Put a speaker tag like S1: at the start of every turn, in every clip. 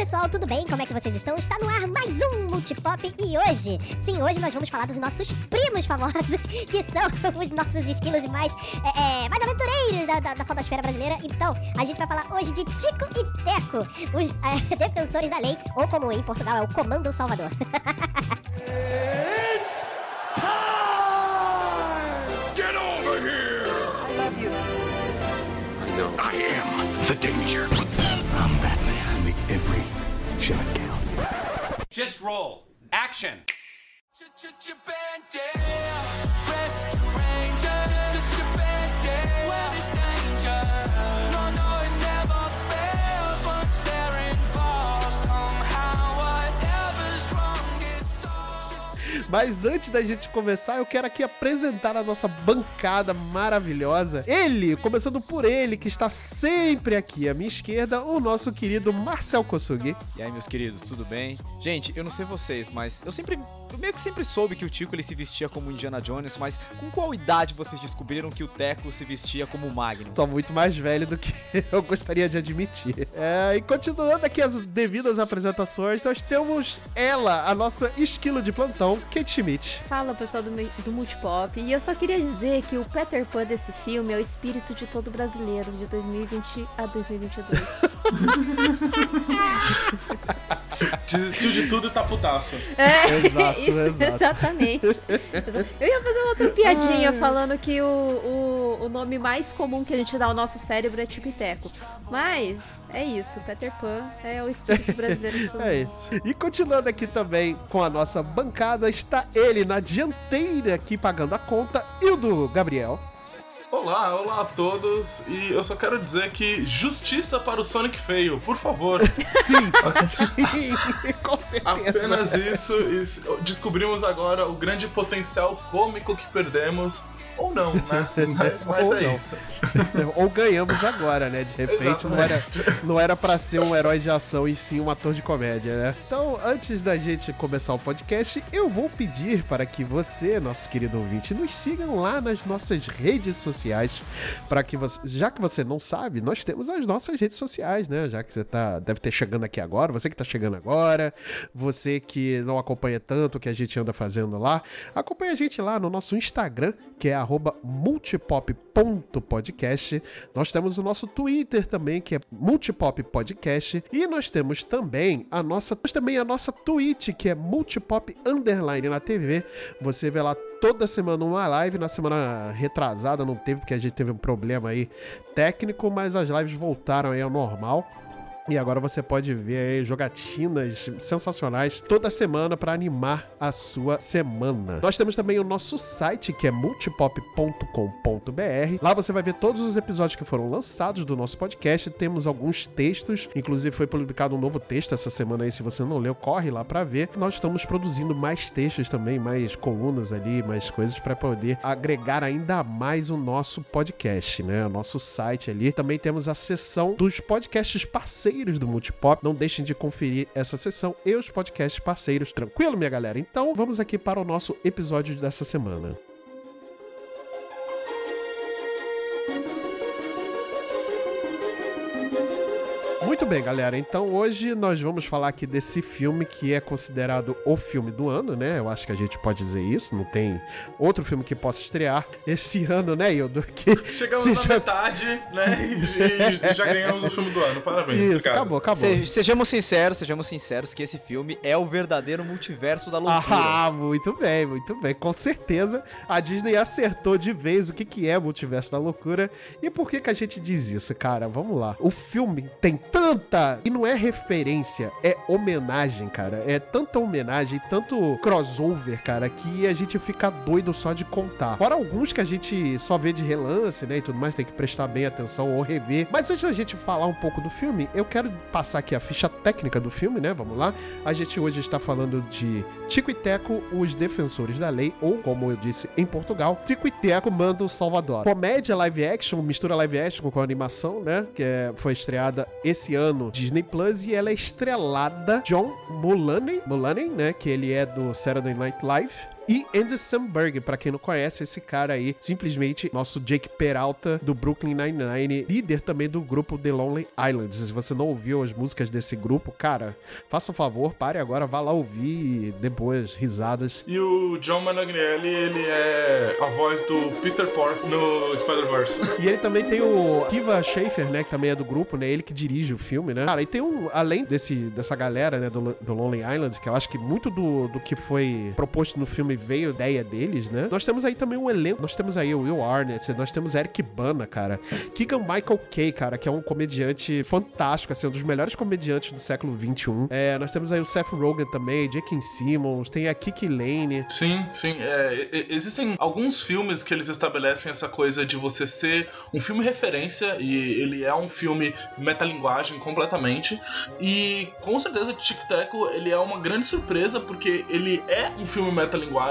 S1: pessoal, tudo bem? Como é que vocês estão? Está no ar mais um Multipop e hoje, sim, hoje nós vamos falar dos nossos primos famosos, que são os nossos esquilos mais, é, é, mais aventureiros da, da, da fotosfera brasileira. Então, a gente vai falar hoje de Tico e Teco, os é, defensores da lei, ou como em Portugal é o Comando Salvador.
S2: Get over here! I love you. I know. I am the danger. I'm Batman. Make every shot count.
S3: Just roll. Action.
S4: Mas antes da gente começar, eu quero aqui apresentar a nossa bancada maravilhosa. Ele, começando por ele, que está sempre aqui à minha esquerda, o nosso querido Marcel Kosugi.
S5: E aí, meus queridos, tudo bem? Gente, eu não sei vocês, mas eu sempre. Eu meio que sempre soube que o Tico ele se vestia como Indiana Jones, mas com qual idade vocês descobriram que o Teco se vestia como o Magnum?
S4: Tô muito mais velho do que eu gostaria de admitir. É, e continuando aqui as devidas apresentações, nós temos ela, a nossa esquilo de plantão, Kate Schmidt.
S6: Fala pessoal do, do Multipop, e eu só queria dizer que o Peter Pan desse filme é o espírito de todo brasileiro de 2020 a 2022.
S7: Desistiu de tudo e tá putaço.
S6: É,
S4: Exato,
S6: isso,
S4: exato.
S6: exatamente. Eu ia fazer uma outra piadinha falando que o, o, o nome mais comum que a gente dá ao nosso cérebro é Tico e Teco. Mas é isso, Peter Pan é o espírito brasileiro de todo
S4: É isso. E continuando aqui também com a nossa bancada, está ele na dianteira aqui pagando a conta, e o do Gabriel.
S7: Olá, olá a todos. E eu só quero dizer que justiça para o Sonic feio, por favor.
S4: Sim, sim, com certeza.
S7: Apenas isso. E descobrimos agora o grande potencial cômico que perdemos. Ou não, né? Mas, é
S4: não.
S7: isso.
S4: Ou ganhamos agora, né? De repente não era, não era pra ser um herói de ação e sim um ator de comédia, né? Então, antes da gente começar o podcast, eu vou pedir para que você, nosso querido ouvinte, nos sigam lá nas nossas redes sociais, para que você, já que você não sabe, nós temos as nossas redes sociais, né? Já que você tá, deve ter chegando aqui agora, você que tá chegando agora, você que não acompanha tanto o que a gente anda fazendo lá, acompanha a gente lá no nosso Instagram, que é arroba multipop.podcast. Nós temos o nosso Twitter também, que é Multipop Podcast. E nós temos também a nossa, também a nossa Twitch, que é Multipop Underline na TV. Você vê lá toda semana uma live. Na semana retrasada não teve, porque a gente teve um problema aí técnico, mas as lives voltaram aí ao normal. E agora você pode ver jogatinas sensacionais toda semana para animar a sua semana. Nós temos também o nosso site que é multipop.com.br. Lá você vai ver todos os episódios que foram lançados do nosso podcast. Temos alguns textos, inclusive foi publicado um novo texto essa semana aí. Se você não leu, corre lá para ver. Nós estamos produzindo mais textos também, mais colunas ali, mais coisas para poder agregar ainda mais o nosso podcast, né? O nosso site ali. Também temos a seção dos podcasts parceiros do Multipop. Não deixem de conferir essa seção e os podcasts parceiros. Tranquilo, minha galera? Então, vamos aqui para o nosso episódio dessa semana. Muito bem, galera. Então hoje nós vamos falar aqui desse filme que é considerado o filme do ano, né? Eu acho que a gente pode dizer isso. Não tem outro filme que possa estrear esse ano, né, Ildo? Que
S7: Chegamos
S4: seja-
S7: na metade, né? E, já ganhamos o filme do ano. Parabéns,
S4: Isso,
S7: obrigado.
S4: acabou, acabou.
S5: Se- sejamos sinceros, sejamos sinceros que esse filme é o verdadeiro multiverso da loucura.
S4: Ah, muito bem, muito bem. Com certeza a Disney acertou de vez o que, que é Multiverso da Loucura. E por que, que a gente diz isso, cara? Vamos lá. O filme tem tanta. E não é referência, é homenagem, cara. É tanta homenagem, tanto crossover, cara, que a gente fica doido só de contar. Fora alguns que a gente só vê de relance, né? E tudo mais, tem que prestar bem atenção ou rever. Mas antes da gente falar um pouco do filme, eu quero passar aqui a ficha técnica do filme, né? Vamos lá. A gente hoje está falando de Tico e Teco, os defensores da lei, ou como eu disse em Portugal, Tico e Teco manda o Salvador. Comédia live action, mistura live action com animação, né? Que é- foi estreada esse ano Disney Plus e ela é estrelada John Mulaney, Mulaney, né? Que ele é do Saturday Night Live. E Andy Samberg, pra quem não conhece, esse cara aí, simplesmente nosso Jake Peralta do Brooklyn Nine-Nine, líder também do grupo The Lonely Islands. Se você não ouviu as músicas desse grupo, cara, faça um favor, pare agora, vá lá ouvir e dê boas risadas.
S7: E o John Managnelli, ele é a voz do Peter Pork no Spider-Verse.
S4: E ele também tem o Kiva Schaefer, né, que também é do grupo, né, ele que dirige o filme, né. Cara, e tem um, além desse, dessa galera, né, do, do Lonely Island, que eu acho que muito do, do que foi proposto no filme veio ideia deles, né. Nós temos aí também um elenco, nós temos aí o Will Arnett, nós temos Eric Bana, cara, Keegan Michael Kay, cara, que é um comediante fantástico, assim, um dos melhores comediantes do século XXI. É, nós temos aí o Seth Rogen também, J.K. Simmons, tem a Kiki Lane.
S7: Sim, sim. É, existem alguns filmes que eles estabelecem essa coisa de você ser um filme referência e ele é um filme metalinguagem completamente. E com certeza Tic Teco ele é uma grande surpresa porque ele é um filme metalinguagem,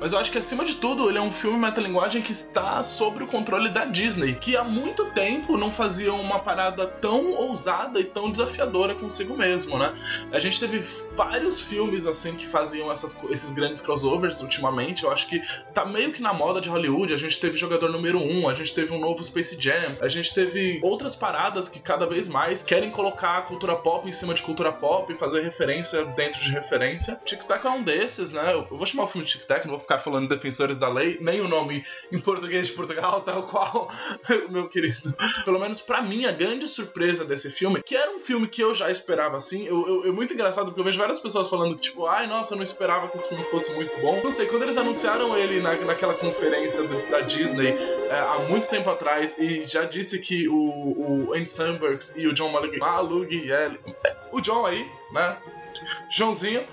S7: mas eu acho que acima de tudo ele é um filme metalinguagem que está sob o controle da Disney, que há muito tempo não fazia uma parada tão ousada e tão desafiadora consigo mesmo, né? A gente teve vários filmes assim que faziam essas, esses grandes crossovers ultimamente. Eu acho que tá meio que na moda de Hollywood. A gente teve Jogador Número 1, a gente teve um novo Space Jam, a gente teve outras paradas que cada vez mais querem colocar a cultura pop em cima de cultura pop e fazer referência dentro de referência. Tic Tac é um desses, né? Eu vou chamar o filme de Tic Tac, não vou ficar falando Defensores da Lei, nem o nome em português de Portugal, tal qual, meu querido. Pelo menos pra mim, a grande surpresa desse filme, que era um filme que eu já esperava assim, eu, eu- é muito engraçado porque eu vejo várias pessoas falando tipo, ai, nossa, eu não esperava que esse filme fosse muito bom. Não sei, quando eles anunciaram ele na, naquela conferência do- da Disney é, há muito tempo atrás e já disse que o, o Andy Samberg e o John Malug, Malug, é, o John aí, né? Joãozinho.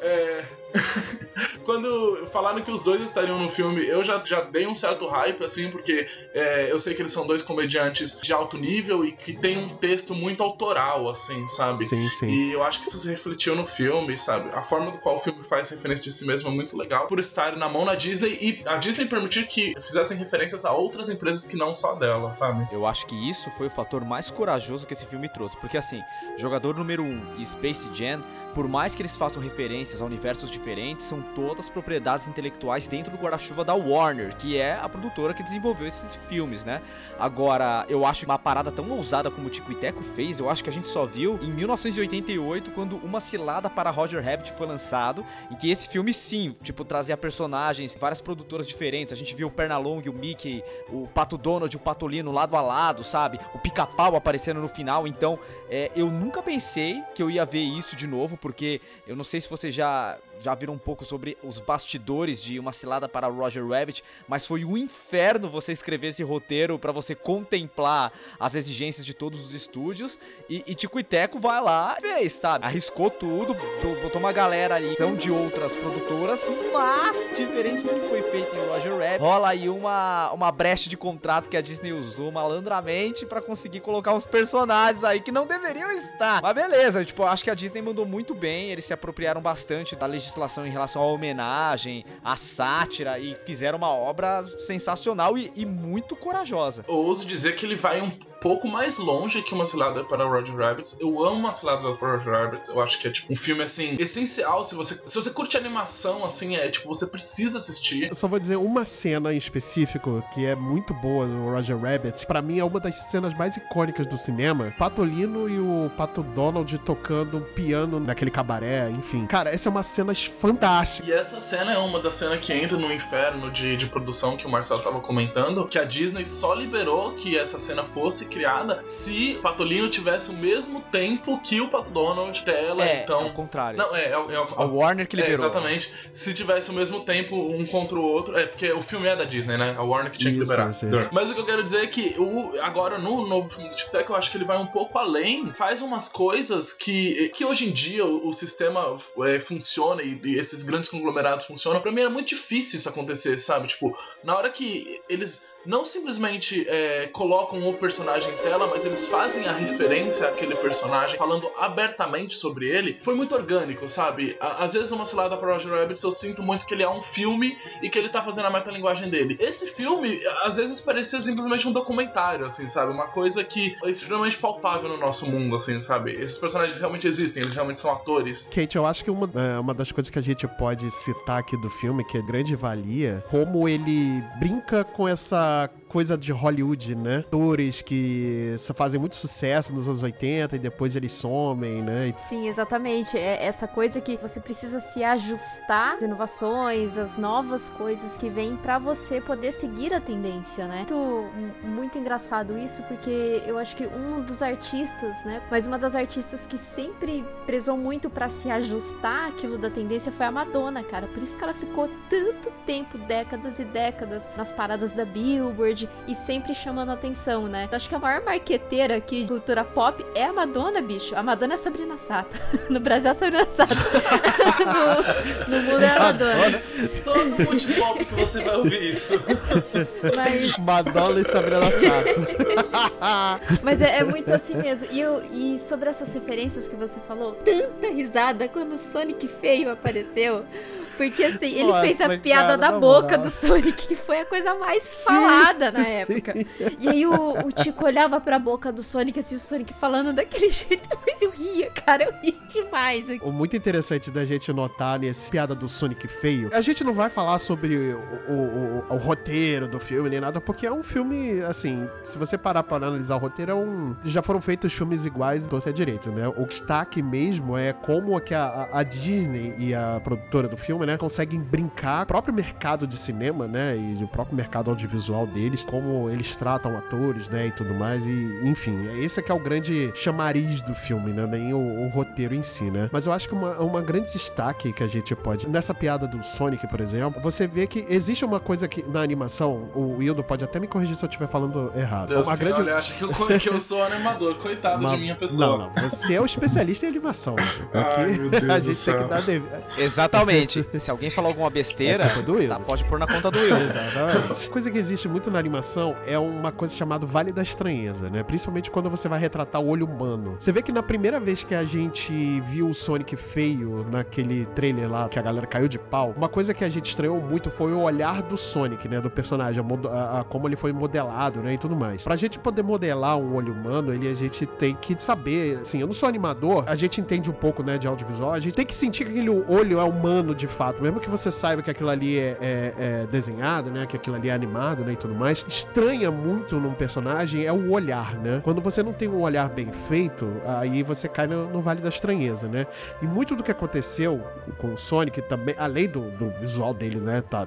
S7: É, Quando falaram que os dois estariam no filme, eu já, já dei um certo hype, assim, porque é, eu sei que eles são dois comediantes de alto nível e que tem um texto muito autoral, assim, sabe?
S4: Sim, sim.
S7: E eu acho que isso se refletiu no filme, sabe? A forma do qual o filme faz referência de si mesmo é muito legal por estar na mão da Disney e a Disney permitir que fizessem referências a outras empresas que não só dela, sabe?
S5: Eu acho que isso foi o fator mais corajoso que esse filme trouxe. Porque assim, Jogador Número 1 e Space Jam, por mais que eles façam referências a universos diferentes, são todas propriedades intelectuais dentro do guarda-chuva da Warner, que é a produtora que desenvolveu esses filmes, né? Agora, eu acho uma parada tão ousada como o Tico e Teco fez, eu acho que a gente só viu em 1988, quando Uma Cilada para Roger Rabbit foi lançado, em que esse filme sim, tipo, trazia personagens, várias produtoras diferentes. A gente viu o Pernalonga, o Mickey, o Pato Donald, o Patolino lado a lado, sabe? O Pica-Pau aparecendo no final. Então, é, eu nunca pensei que eu ia ver isso de novo, porque eu não sei se vocês já, já viram um pouco sobre os bastidores de Uma Cilada para Roger Rabbit, mas foi um inferno você escrever esse roteiro para você contemplar as exigências de todos os estúdios. E, e Tico e Teco vai lá e fez, sabe? Arriscou tudo, bo- botou uma galera ali, são de outras produtoras, mas diferente do que foi feito em Roger Rabbit, rola aí uma, uma brecha de contrato que a Disney usou malandramente para conseguir colocar uns personagens aí que não deveriam estar. Mas beleza, tipo, acho que a Disney mandou muito bem, eles se apropriaram bastante da legislação em relação à homenagem, à sátira e fizeram uma obra sensacional e, e muito corajosa.
S7: Eu ouso dizer que ele vai um pouco mais longe que uma cilada para Roger Rabbit. Eu amo uma cilada para Roger Rabbit. Eu acho que é tipo um filme assim essencial se você se você curte animação assim, é tipo você precisa assistir.
S4: Eu só vou dizer uma cena em específico que é muito boa no Roger Rabbit. Pra mim é uma das cenas mais icônicas do cinema. Patolino e o Pato Donald tocando um piano naquele cabaré, enfim. Cara, essa é uma cena fantástica.
S7: E essa cena é uma das cenas que entra no inferno de, de produção que o Marcelo tava comentando, que a Disney só liberou que essa cena fosse criada se o Patolino tivesse o mesmo tempo que o Pato Donald dela,
S5: é,
S7: então...
S5: é o contrário.
S7: Não, é, é, é, o-
S5: A Warner que
S7: É,
S5: liberou.
S7: exatamente. Se tivesse o mesmo tempo um contra o outro. É, porque o filme é da Disney, né? A Warner que tinha que
S4: Isso,
S7: liberar.
S4: isso, isso.
S7: Mas o que eu quero dizer é que o, agora no novo filme do Tic Tac, eu acho que ele vai um pouco além. Faz umas coisas que, que hoje em dia o, o sistema é, funciona e, e esses grandes conglomerados funcionam. Pra mim era muito difícil isso acontecer, sabe? Tipo, na hora que eles não simplesmente é, colocam o personagem personagem mas eles fazem a referência àquele personagem, falando abertamente sobre ele, foi muito orgânico, sabe? Às vezes, uma cilada pra Roger Rabbit, eu sinto muito que ele é um filme e que ele tá fazendo a metalinguagem dele. Esse filme, às vezes, parecia simplesmente um documentário, assim, sabe? Uma coisa que é extremamente palpável no nosso mundo, assim, sabe? Esses personagens realmente existem, eles realmente são atores.
S4: Kate, eu acho que uma, é, uma das coisas que a gente pode citar aqui do filme, que é grande valia, como ele brinca com essa coisa de Hollywood, né? Atores que fazem muito sucesso nos anos 80 e depois eles somem, né?
S6: Sim, exatamente. É essa coisa que você precisa se ajustar às inovações, as novas coisas que vêm pra você poder seguir a tendência, né? Muito, muito engraçado isso, porque eu acho que um dos artistas, né? Mas uma das artistas que sempre prezou muito pra se ajustar àquilo da tendência foi a Madonna, cara. Por isso que ela ficou tanto tempo, décadas e décadas, nas paradas da Billboard e sempre chamando atenção, né? Eu acho que a maior marqueteira aqui de cultura pop é a Madonna, bicho. A Madonna é Sabrina Sato. No Brasil é a Sabrina Sato. no, no mundo é a Madonna.
S7: Só no multipop que você vai ouvir isso.
S6: Mas,
S4: Madonna e Sabrina Sato.
S6: mas é, é muito assim mesmo. E, eu, e sobre essas referências que você falou, tanta risada quando o Sonic feio apareceu. Porque assim, ele
S4: Nossa,
S6: fez a
S4: cara,
S6: piada da
S4: na
S6: boca
S4: moral.
S6: do Sonic, que foi a coisa mais falada na
S4: sim.
S6: época. E aí o, o Tico olhava pra boca do Sonic, assim, o Sonic falando daquele jeito, mas eu ria, cara, eu ria demais.
S4: O muito interessante da gente notar nesse piada do Sonic feio, a gente não vai falar sobre o, o- o- roteiro do filme nem nada, porque é um filme, assim, se você parar para analisar o roteiro, é um. Já foram feitos filmes iguais do até direito, né? O destaque mesmo é como é que a- a Disney e a produtora do filme, né, conseguem brincar o próprio mercado de cinema, né? E o próprio mercado audiovisual deles, como eles tratam atores, né? E tudo mais. E, enfim, esse é que é o grande chamariz do filme, né? Nem o, o roteiro em si, né? Mas eu acho que uma, uma grande destaque que a gente pode. Nessa piada do Sonic, por exemplo, você vê que existe uma coisa que na animação, o Wildo pode até me corrigir se eu estiver falando errado.
S7: Deus,
S4: uma grande.
S7: olha, acha que eu, que eu sou animador. Coitado de
S4: uma-
S7: minha pessoa.
S4: Não, não. Você é o especialista em animação. né? Aqui
S7: Ai, meu Deus
S4: a
S7: do
S4: gente tem
S7: céu.
S4: que dar devido.
S5: Exatamente. Se alguém falar alguma besteira,
S4: É
S5: tá, pode pôr na conta do Will.
S4: Exatamente. coisa que existe muito na animação é uma coisa chamada Vale da Estranheza, né? Principalmente quando você vai retratar o olho humano. Você vê que na primeira vez que a gente viu o Sonic feio naquele trailer lá, que a galera caiu de pau, uma coisa que a gente estranhou muito foi o olhar do Sonic, né? Do personagem, a a- a- como ele foi modelado, né? E tudo mais. Pra gente poder modelar um olho humano, ele, a gente tem que saber, assim, eu não sou animador, a gente entende um pouco, né, de audiovisual, a gente tem que sentir que aquele olho é humano de fato, mesmo que você saiba que aquilo ali é, é- é desenhado, né, que aquilo ali é animado, né, e tudo mais, estranha muito num personagem é o olhar, né? Quando você não tem um olhar bem feito, aí você cai no, no vale da estranheza, né? E muito do que aconteceu com o Sonic também, além do, do visual dele, né, tá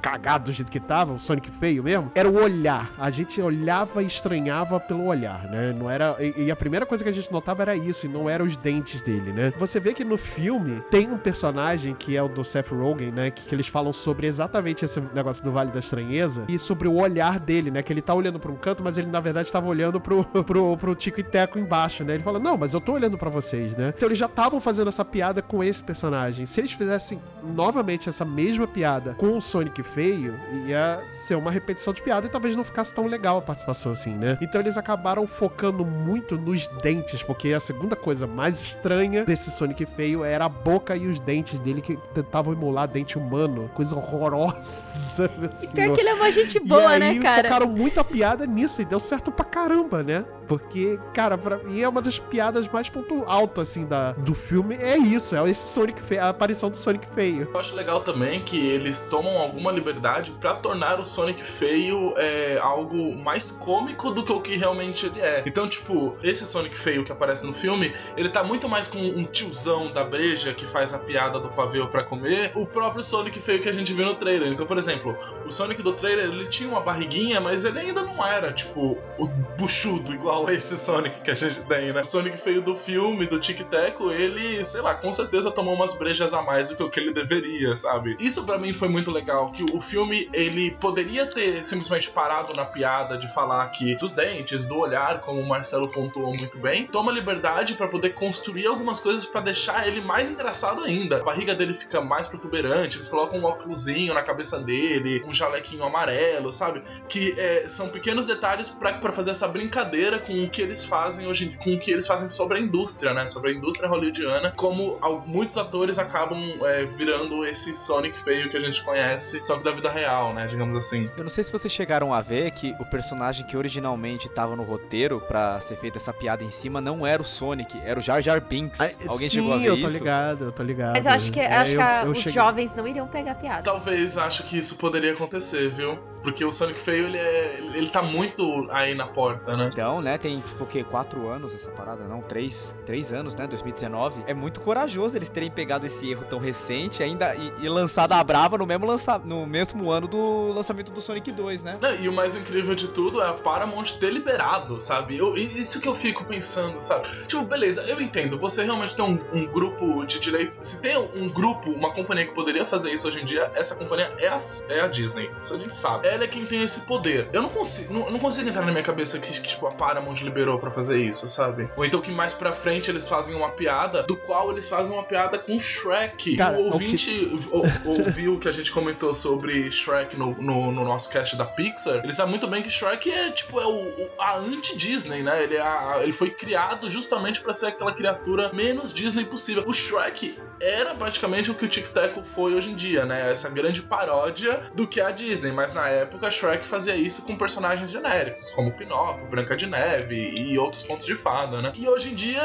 S4: cagado do jeito que tava, o Sonic feio mesmo, era o olhar. A gente olhava e estranhava pelo olhar, né? Não era. E, e a primeira coisa que a gente notava era isso, e não eram os dentes dele, né? Você vê que no filme tem um personagem que é o do Seth Rogen, né? Que, que eles falam sobre exatamente esse negócio do Vale da Estranheza e sobre o olhar dele, né? Que ele tá olhando pra um canto, mas ele na verdade tava olhando pro, pro, pro Tico e Teco embaixo, né? Ele fala, não, mas eu tô olhando pra vocês, né? Então eles já estavam fazendo essa piada com esse personagem. Se eles fizessem novamente essa mesma piada com o Sonic feio, ia ser uma repetição de piada e talvez não ficasse tão legal a participação assim, né? Então eles acabaram focando muito nos dentes, porque a segunda coisa mais estranha desse Sonic feio era a boca e os dentes dele que tentavam emular dente humano. Coisa horrorosa, meu
S6: Pior que ele é uma gente
S4: E
S6: boa,
S4: aí,
S6: né, cara?
S4: focaram muito a piada nisso e deu certo pra caramba, né? Porque, cara, pra mim é uma das piadas mais ponto alto, assim, da, do filme. É isso, é esse Sonic feio, a aparição do Sonic feio.
S7: Eu acho legal também que eles tomam alguma liberdade pra tornar o Sonic feio é, algo mais cômico do que o que realmente ele é. Então, tipo, esse Sonic feio que aparece no filme, ele tá muito mais com um tiozão da breja que faz a piada do pavê pra comer, o próprio Sonic feio que a gente viu no trailer. Então, por exemplo, o Sonic do trailer, ele tinha uma barriguinha, mas ele ainda não era, tipo, o buchudo igual a esse Sonic que a gente tem, né? O Sonic feio do filme, do Tic Teco, ele, sei lá, com certeza tomou umas brejas a mais do que o que ele deveria, sabe? Isso para mim foi muito legal, que o filme, ele poderia ter simplesmente parado na piada de falar aqui dos dentes, do olhar, como o Marcelo pontuou muito bem, toma liberdade para poder construir algumas coisas para deixar ele mais engraçado ainda. A barriga dele fica mais protuberante, eles colocam um óculosinho na cabeça dele, um jalequinho amarelo, sabe? Que é, são pequenos detalhes para fazer essa brincadeira com o que eles fazem hoje, com o que eles fazem sobre a indústria, né? Sobre a indústria hollywoodiana, como muitos atores acabam é, virando esse Sonic feio que a gente conhece, só que da vida real, né? Digamos assim.
S5: Eu não sei se vocês chegaram a ver que o personagem que originalmente estava no roteiro para ser feita essa piada em cima não era o Sonic, era o Jar Jar Binks. Ah, Alguém
S4: sim,
S5: chegou a ver
S4: eu
S5: isso?
S4: tô ligado, eu tô ligado.
S6: Mas eu acho que, é, acho eu, que a, eu os cheguei... jovens não iriam pegar piada.
S7: Talvez acho que isso poderia acontecer, viu? Porque o Sonic feio, ele, é, ele tá muito aí na porta, né?
S5: Então, né, tem tipo o quê? Quatro anos essa parada, não? Três, três anos, né? 2019. É muito corajoso eles terem pegado esse erro tão recente ainda e, e lançado a brava no mesmo, lança, no mesmo ano do lançamento do Sonic 2, né?
S7: Não, e o mais incrível de tudo é a Paramount ter liberado, sabe? Eu, isso que eu fico pensando, sabe? Tipo, beleza, eu entendo, você realmente tem um, um grupo de direito. Se tem um grupo, uma companhia que poderia fazer isso hoje em dia, essa companhia é a, é a Disney. Isso a gente sabe. Ela é quem tem esse poder. Eu não consigo, não, não consigo entrar na minha cabeça que, que, tipo, a Paramount liberou para fazer isso, sabe? Ou então que mais pra frente eles fazem uma piada, do qual eles fazem uma piada com Shrek. Cara, o ouvinte que... ouviu que a gente comentou sobre Shrek no, no, no, nosso cast da Pixar. Ele sabe muito bem que Shrek é, tipo, é o, a anti-Disney, né? Ele, é a, ele foi criado justamente para ser aquela criatura menos Disney possível. O Shrek era praticamente o que o Tic Tac foi hoje em dia, né? Essa grande paródia do que a Disney. Mas na época, Shrek fazia isso com personagens genéricos, como Pinóquio, Branca de Neve e outros contos de fada, né? E hoje em dia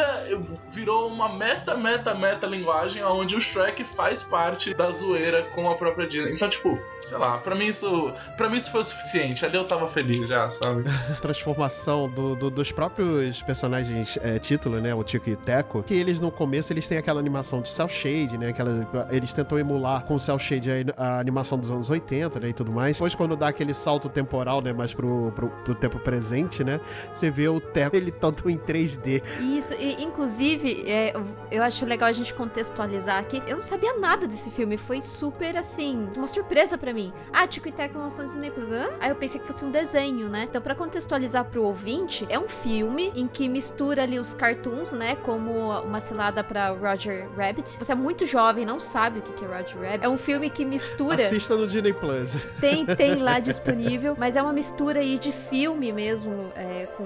S7: virou uma meta, meta, meta linguagem onde o Shrek faz parte da zoeira com a própria Disney. Então, tipo, sei lá, pra mim isso, pra mim isso foi o suficiente. Ali eu tava feliz já, sabe?
S4: Transformação do, do, dos próprios personagens é, título, né? O Tico e Teco, que eles no começo eles têm aquela animação de cel shade, né? Aquela, eles tentam emular com cel shade a, a animação dos anos 80, né? E tudo mais. Depois, quando dá aquele salto temporal, né? Mais pro, pro, pro tempo presente, né? Você vê o Teco, ele todo em 3D.
S6: Isso, e inclusive, é, eu acho legal a gente contextualizar aqui. Eu não sabia nada desse filme, foi super assim, uma surpresa para mim. Ah, Tico e Teco lançou no Disney Plus. Hã? Aí eu pensei que fosse um desenho, né? Então, para contextualizar pro ouvinte, é um filme em que mistura ali os cartoons, né? Como uma cilada para Roger Rabbit. Você é muito jovem, não sabe o que é Roger Rabbit. É um filme que mistura.
S4: Assista no Disney Plus.
S6: Tem, tem lá disponível, mas é uma mistura aí de filme mesmo, é, com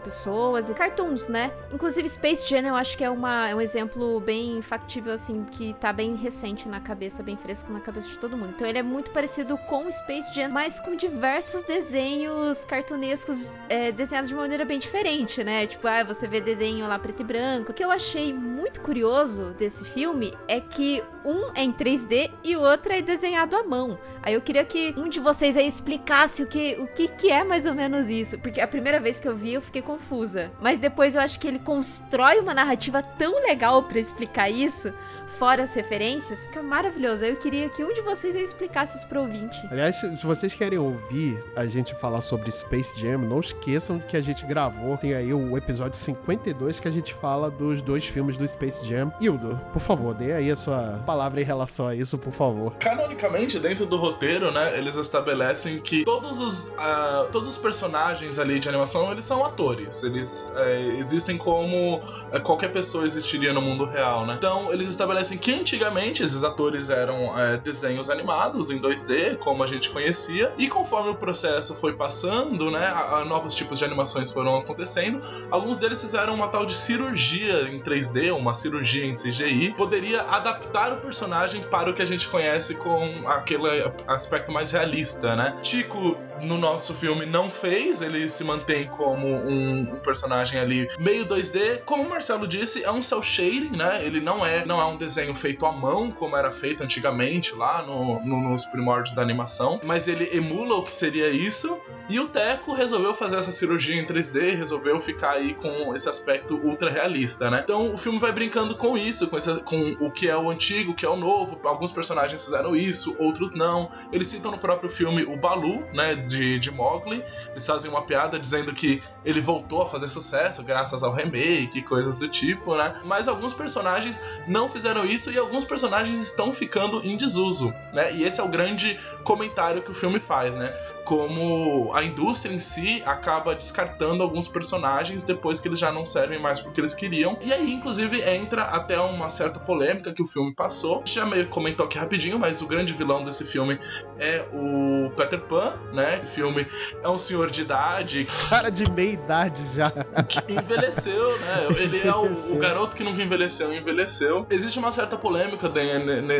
S6: pessoas e cartoons, né? Inclusive Space Jam eu acho que é, uma, é um exemplo bem factível, assim, que tá bem recente na cabeça, bem fresco na cabeça de todo mundo. Então ele é muito parecido com Space Jam, mas com diversos desenhos cartunescos é, desenhados de uma maneira bem diferente, né? Tipo, ah, você vê desenho lá preto e branco. O que eu achei muito curioso desse filme é que um é em 3D e o outro é desenhado à mão. Aí eu queria que um de vocês aí explicasse o que, o que, que é mais ou menos isso. Porque a primeira vez que eu vi, eu fiquei confusa. Mas depois eu acho que ele constrói uma narrativa tão legal para explicar isso, fora as referências, que é maravilhoso. Eu queria que um de vocês explicasse isso pro ouvinte.
S4: Aliás, se vocês querem ouvir a gente falar sobre Space Jam, não esqueçam que a gente gravou, tem aí o episódio 52 que a gente fala dos dois filmes do Space Jam. Hildo, por favor, dê aí a sua palavra em relação a isso, por favor.
S7: Canonicamente, dentro do roteiro, né, eles estabelecem que todos os, uh, todos os personagens ali de animação, eles são atores. Eles é, existem como é, qualquer pessoa existiria no mundo real, né? Então, eles estabelecem que antigamente esses atores eram é, desenhos animados em 2D, como a gente conhecia, e conforme o processo foi passando, né, a, a novos tipos de animações foram acontecendo, alguns deles fizeram uma tal de cirurgia em 3D, uma cirurgia em CGI, poderia adaptar o personagem para o que a gente conhece com aquele aspecto mais realista, né? Tico, no nosso filme, não fez, ele se mantém como um, um personagem ali meio 2D. Como o Marcelo disse, é um cel shading, né? Ele não é, não é um desenho feito à mão, como era feito antigamente lá no, no, nos primórdios da animação, mas ele emula o que seria isso. E o Teco resolveu fazer essa cirurgia em 3D, resolveu ficar aí com esse aspecto ultra realista, né? Então o filme vai brincando com isso, com, esse, com o que é o antigo, o que é o novo. Alguns personagens fizeram isso, outros não. Eles citam no próprio filme o Balu, né? de, de Mowgli. Eles fazem uma piada dizendo que ele voltou a fazer sucesso graças ao remake coisas do tipo, né? Mas alguns personagens não fizeram isso e alguns personagens estão ficando em desuso, né? E esse é o grande comentário que o filme faz, né? Como a indústria em si acaba descartando alguns personagens depois que eles já não servem mais porque eles queriam. E aí, inclusive, entra até uma certa polêmica que o filme passou. Já meio comentou aqui rapidinho, mas o grande vilão desse filme é o Peter Pan, né? O filme é um senhor de idade.
S4: Cara de meia idade já.
S7: Que envelheceu, né? Ele é o, o, garoto que nunca envelheceu, envelheceu. Existe uma certa polêmica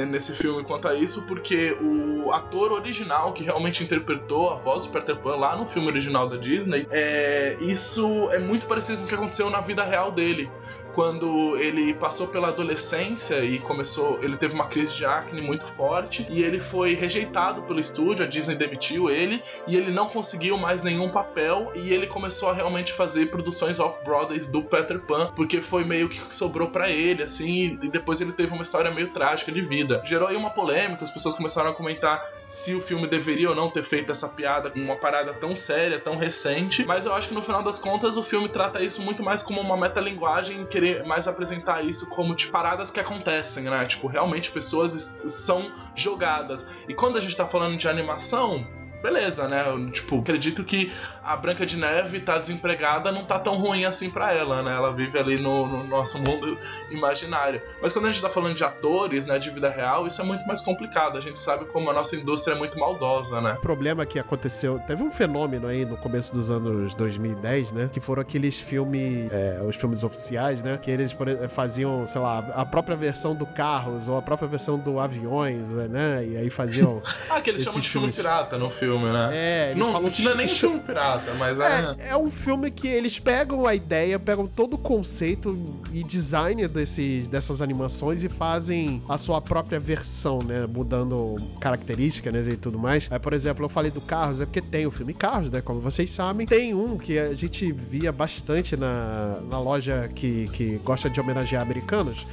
S7: nesse filme quanto a isso, porque o ator original que realmente interpretou a voz do Peter Pan lá no filme original da Disney, é, isso é muito parecido com o que aconteceu na vida real dele quando ele passou pela adolescência e começou, ele teve uma crise de acne muito forte e ele foi rejeitado pelo estúdio, a Disney demitiu ele e ele não conseguiu mais nenhum papel e ele começou a realmente fazer produções off-Broadway do Peter Pan, porque foi meio que sobrou para ele, assim, e depois ele teve uma história meio trágica de vida. Gerou aí uma polêmica, as pessoas começaram a comentar se o filme deveria ou não ter feito essa piada com uma parada tão séria, tão recente, mas eu acho que no final das contas o filme trata isso muito mais como uma metalinguagem, querer mais apresentar isso como tipo paradas que acontecem, né? Tipo, realmente pessoas são jogadas. E quando a gente tá falando de animação, beleza, né? Eu, tipo, acredito que a Branca de Neve tá desempregada não tá tão ruim assim para ela, né? Ela vive ali no, no, nosso mundo imaginário. Mas quando a gente tá falando de atores, né, de vida real, isso é muito mais complicado. A gente sabe como a nossa indústria é muito maldosa, né?
S4: O problema que aconteceu, teve um fenômeno aí no começo dos anos 2010, né? Que foram aqueles filmes, é, os filmes oficiais, né? Que eles faziam, sei lá, a própria versão do Carros ou a própria versão do Aviões, né? E aí faziam.
S7: ah, que eles chamam de filme pirata no filme filme, né?
S4: É,
S7: não, não é nem filme pirata, mas
S4: é. É, é um filme que eles pegam a ideia, pegam todo o conceito e design desses, dessas animações e fazem a sua própria versão, né? Mudando características né, e tudo mais. Aí, por exemplo, eu falei do Carros, é porque tem o filme Carros, né? Como vocês sabem. Tem um que a gente via bastante na, na loja que, que gosta de homenagear americanos.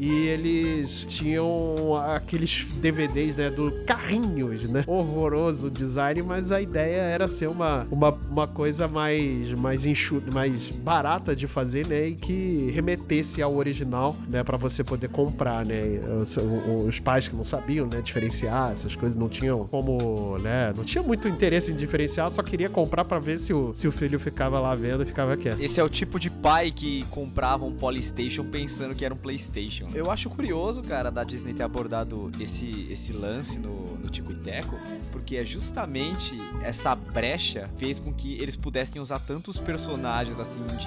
S4: E eles tinham aqueles DVDs, né? Do Carrinhos, né? Horroroso design design, mas a ideia era ser uma, uma, uma coisa mais, mais enxuta, mais barata de fazer, né? E que remetesse ao original, né? Pra você poder comprar, né? Os, os pais que não sabiam, né? Diferenciar essas coisas, não tinham como, né? Não tinha muito interesse em diferenciar, só queria comprar para ver se o, se o filho ficava lá vendo e ficava quieto.
S5: Esse é o tipo de pai que comprava um Polystation pensando que era um Playstation. Eu acho curioso, cara, da Disney ter abordado esse, esse lance no, no Tico e Teco, porque é justamente justamente essa brecha fez com que eles pudessem usar tantos personagens assim de,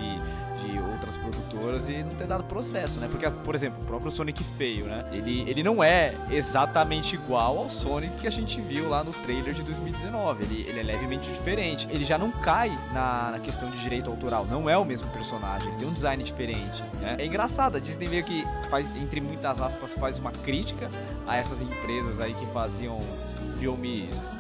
S5: de outras produtoras e não ter dado processo, né? Porque, por exemplo, o próprio Sonic feio, né? Ele, ele não é exatamente igual ao Sonic que a gente viu lá no trailer de 2019. Ele, ele é levemente diferente. Ele já não cai na, na questão de direito autoral. Não é o mesmo personagem. Ele tem um design diferente. Né? É engraçado. A Disney meio que faz, entre muitas aspas, faz uma crítica a essas empresas aí que faziam filmes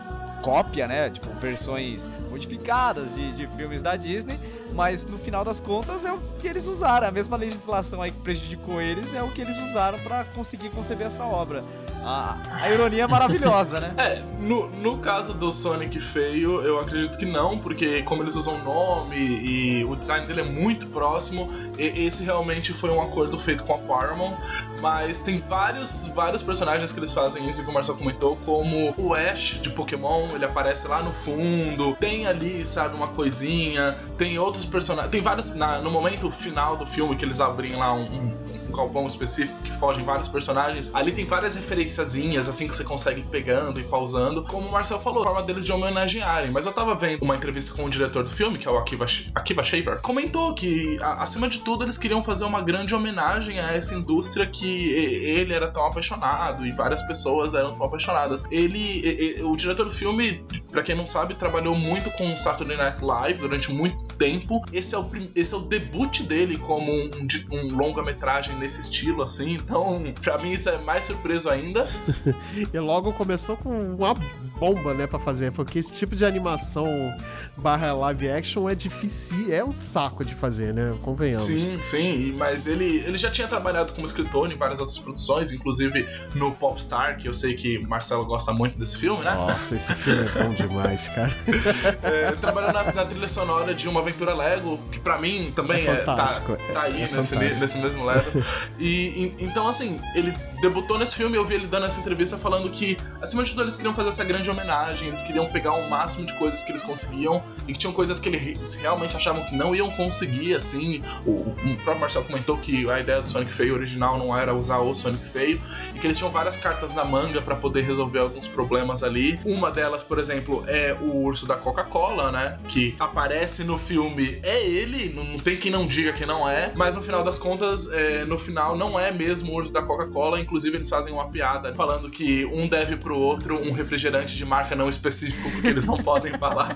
S5: cópia, né? Tipo, versões modificadas de, de filmes da Disney, mas no final das contas é o que eles usaram. A mesma legislação aí que prejudicou eles é o que eles usaram para conseguir conceber essa obra. A, a ironia é maravilhosa, né?
S7: É, no, no caso do Sonic feio, eu acredito que não, porque como eles usam o nome e o design dele é muito próximo, esse realmente foi um acordo feito com a Paramount. Mas tem vários, vários personagens que eles fazem isso, que o Marcelo comentou, como o Ash de Pokémon, ele aparece lá no fundo, tem ali, sabe, uma coisinha, tem outros personagens, tem vários, na, no momento final do filme que eles abrem lá um, um galpão específico que fogem vários personagens. Ali tem várias referenciazinhas, assim, que você consegue pegando e pausando. Como o Marcel falou, a forma deles de homenagearem. Mas eu tava vendo uma entrevista com o diretor do filme, que é o Akiva, Akiva Shaver, comentou que, a, acima de tudo, eles queriam fazer uma grande homenagem a essa indústria que ele era tão apaixonado e várias pessoas eram tão apaixonadas. Ele, o diretor do filme, para quem não sabe, trabalhou muito com Saturday Night Live durante muito tempo. Esse é o, esse é o debut dele como um, um longa-metragem nesse estilo, assim. Então, pra mim, isso é mais surpreso ainda.
S4: e logo começou com uma bomba, né, pra fazer. Porque esse tipo de animação barra live action é difícil, é um saco de fazer, né? Convenhamos.
S7: Sim, sim, mas ele, ele já tinha trabalhado como escritor em várias outras produções, inclusive no Popstar, que eu sei que Marcelo gosta muito desse filme, né?
S4: Nossa, esse filme é bom demais, cara.
S7: É, trabalhou na, na, trilha sonora de Uma Aventura Lego, que pra mim também é, é tá, tá aí é nesse, nesse mesmo level. E, e, então, assim, ele debutou nesse filme, eu vi ele dando essa entrevista falando que, acima de tudo, eles queriam fazer essa grande homenagem, eles queriam pegar o máximo de coisas que eles conseguiam e que tinham coisas que eles realmente achavam que não iam conseguir, assim. O, o próprio Marcelo comentou que a ideia do Sonic Feio original não era usar o Sonic Feio e que eles tinham várias cartas na manga para poder resolver alguns problemas ali. Uma delas, por exemplo, é o urso da Coca-Cola, né? Que aparece no filme, é ele, não tem quem não diga que não é, mas no final das contas, é, no final não é mesmo o urso da Coca-Cola, inclusive eles fazem uma piada falando que um deve pro outro um refrigerante de marca não específico, porque eles não podem falar